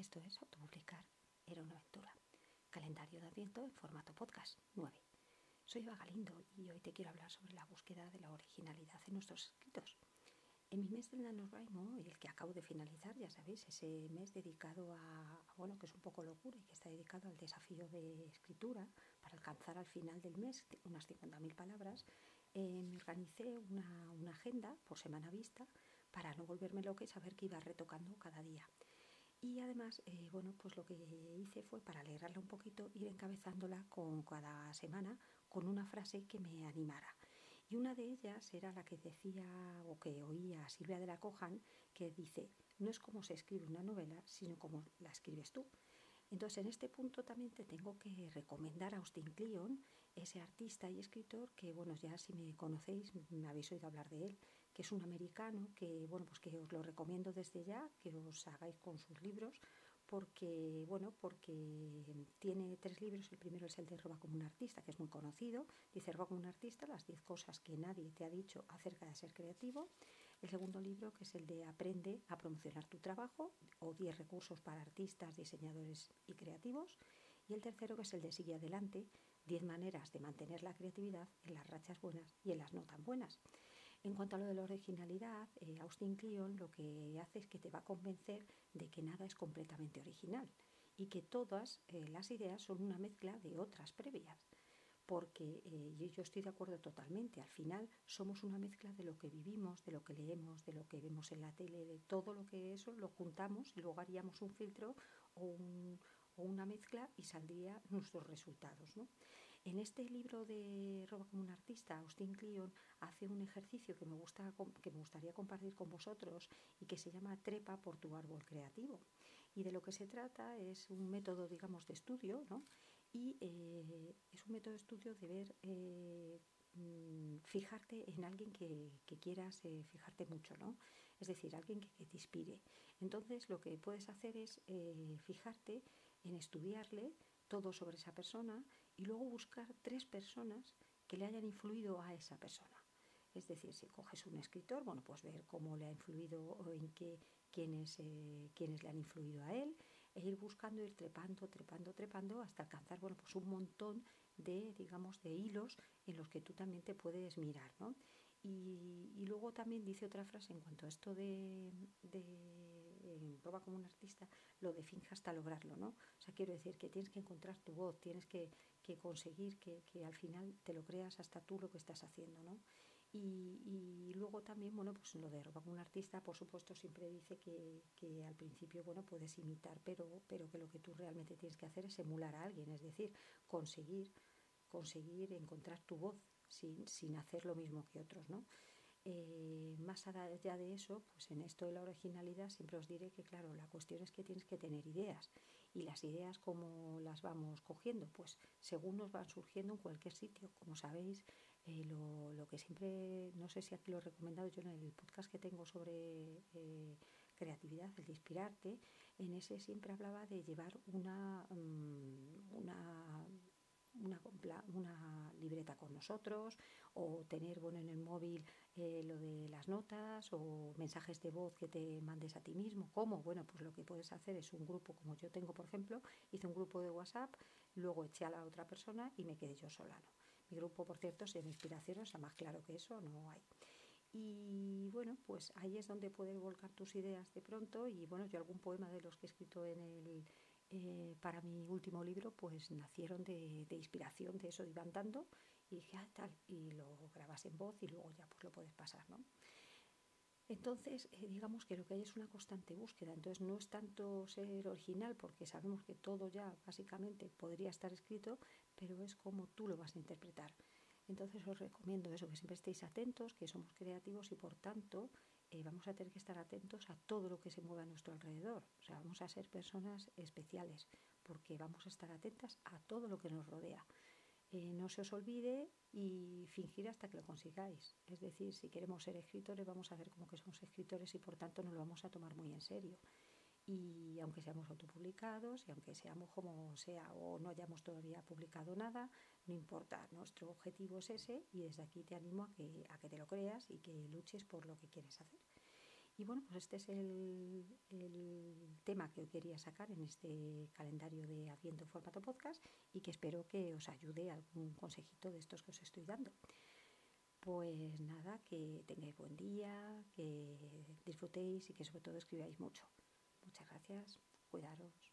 Esto es Autopublicar era una aventura. Calendario de Adviento en formato podcast 9. Soy Eva Galindo y hoy te quiero hablar sobre la búsqueda de la originalidad en nuestros escritos. En mi mes del NaNoWriMo, el que acabo de finalizar, ya sabéis, ese mes dedicado a, bueno, que es un poco locura y que está dedicado al desafío de escritura para alcanzar al final del mes unas 50.000 palabras, eh, me organicé una, agenda por semana vista para no volverme loca y saber que iba retocando cada día. Y además, eh, bueno, pues lo que hice fue para alegrarla un poquito, ir encabezándola con cada semana con una frase que me animara. Y una de ellas era la que decía o que oía Silvia de la Cojan, que dice, no es como se escribe una novela, sino como la escribes tú. Entonces, en este punto también te tengo que recomendar a Austin Kleon, ese artista y escritor que, bueno, ya si me conocéis, me habéis oído hablar de él, que es un americano, que, bueno, pues que os lo recomiendo desde ya, que os hagáis con sus libros, porque, bueno, porque tiene tres libros. El primero es el de Roba como un artista, que es muy conocido. Dice Roba como un artista, las diez cosas que nadie te ha dicho acerca de ser creativo. El segundo libro, que es el de Aprende a promocionar tu trabajo, o diez recursos para artistas, diseñadores y creativos. Y el tercero, que es el de Sigue Adelante, diez maneras de mantener la creatividad en las rachas buenas y en las no tan buenas. En cuanto a lo de la originalidad, eh, Austin Kleon lo que hace es que te va a convencer de que nada es completamente original y que todas eh, las ideas son una mezcla de otras previas. Porque eh, yo estoy de acuerdo totalmente, al final somos una mezcla de lo que vivimos, de lo que leemos, de lo que vemos en la tele, de todo lo que eso lo juntamos y luego haríamos un filtro o un, o una mezcla y saldría nuestros resultados. ¿no? En este libro de Roba como un artista, Austin Kleon hace un ejercicio que me, gusta, que me gustaría compartir con vosotros y que se llama Trepa por tu árbol creativo. Y de lo que se trata es un método, digamos, de estudio, ¿no? Y eh, es un método de estudio de ver, eh, mm, fijarte en alguien que, quieras eh, fijarte mucho, ¿no? Es decir, alguien que, que, te inspire. Entonces, lo que puedes hacer es fijarte en estudiarle todo sobre esa persona y luego buscar tres personas que le hayan influido a esa persona. Es decir, si coges un escritor, bueno, pues ver cómo le ha influido o en qué, quiénes, eh, quiénes le han influido a él, e ir buscando, ir trepando, trepando, trepando, hasta alcanzar, bueno, pues un montón de, digamos, de hilos en los que tú también te puedes mirar, ¿no? Y, luego también dice otra frase en cuanto a esto de, de prueba como un artista, lo de hasta lograrlo, ¿no? O sea, quiero decir que tienes que encontrar tu voz, tienes que, conseguir que, al final te lo creas hasta tú lo que estás haciendo, ¿no? Y, luego también, bueno, pues lo de roba como un artista, por supuesto, siempre dice que, que, al principio, bueno, puedes imitar, pero, pero que lo que tú realmente tienes que hacer es emular a alguien, es decir, conseguir, conseguir encontrar tu voz sin, sin hacer lo mismo que otros, ¿no? Eh, más allá de eso, pues en esto de la originalidad siempre os diré que, claro, la cuestión es que tienes que tener ideas. Y las ideas, ¿cómo las vamos cogiendo? Pues según nos van surgiendo en cualquier sitio. Como sabéis, eh, lo, lo, que siempre, no sé si aquí lo he recomendado yo en el podcast que tengo sobre eh, creatividad, el de inspirarte, en ese siempre hablaba de llevar una, mm, una una, una, libreta con nosotros o tener bueno en el móvil eh, lo de las notas o mensajes de voz que te mandes a ti mismo. ¿Cómo? Bueno, pues lo que puedes hacer es un grupo como yo tengo, por ejemplo, hice un grupo de WhatsApp, luego eché a la otra persona y me quedé yo sola. ¿no? Mi grupo, por cierto, es de inspiración, o sea, más claro que eso no hay. Y bueno, pues ahí es donde puedes volcar tus ideas de pronto y bueno, yo algún poema de los que he escrito en el eh, para mi último libro, pues nacieron de, inspiración de eso, iban dando y dije, ah, tal, y lo grabas en voz y luego ya pues lo puedes pasar, ¿no? Entonces, eh, digamos que lo que hay es una constante búsqueda, entonces no es tanto ser original, porque sabemos que todo ya básicamente podría estar escrito, pero es como tú lo vas a interpretar. Entonces os recomiendo eso, que siempre estéis atentos, que somos creativos y por tanto eh, vamos a tener que estar atentos a todo lo que se mueva a nuestro alrededor. O sea, vamos a ser personas especiales porque vamos a estar atentas a todo lo que nos rodea. Eh, no se os olvide y fingir hasta que lo consigáis. Es decir, si queremos ser escritores, vamos a ver como que somos escritores y por tanto nos lo vamos a tomar muy en serio y aunque seamos autopublicados y aunque seamos como sea o no hayamos todavía publicado nada, no importa, nuestro objetivo es ese y desde aquí te animo a que, a que te lo creas y que luches por lo que quieres hacer. Y bueno, pues este es el, tema que quería sacar en este calendario de Adviento en formato podcast y que espero que os ayude algún consejito de estos que os estoy dando. Pues nada, que tengáis buen día, que disfrutéis y que sobre todo escribáis mucho. Muchas gracias, cuidaros.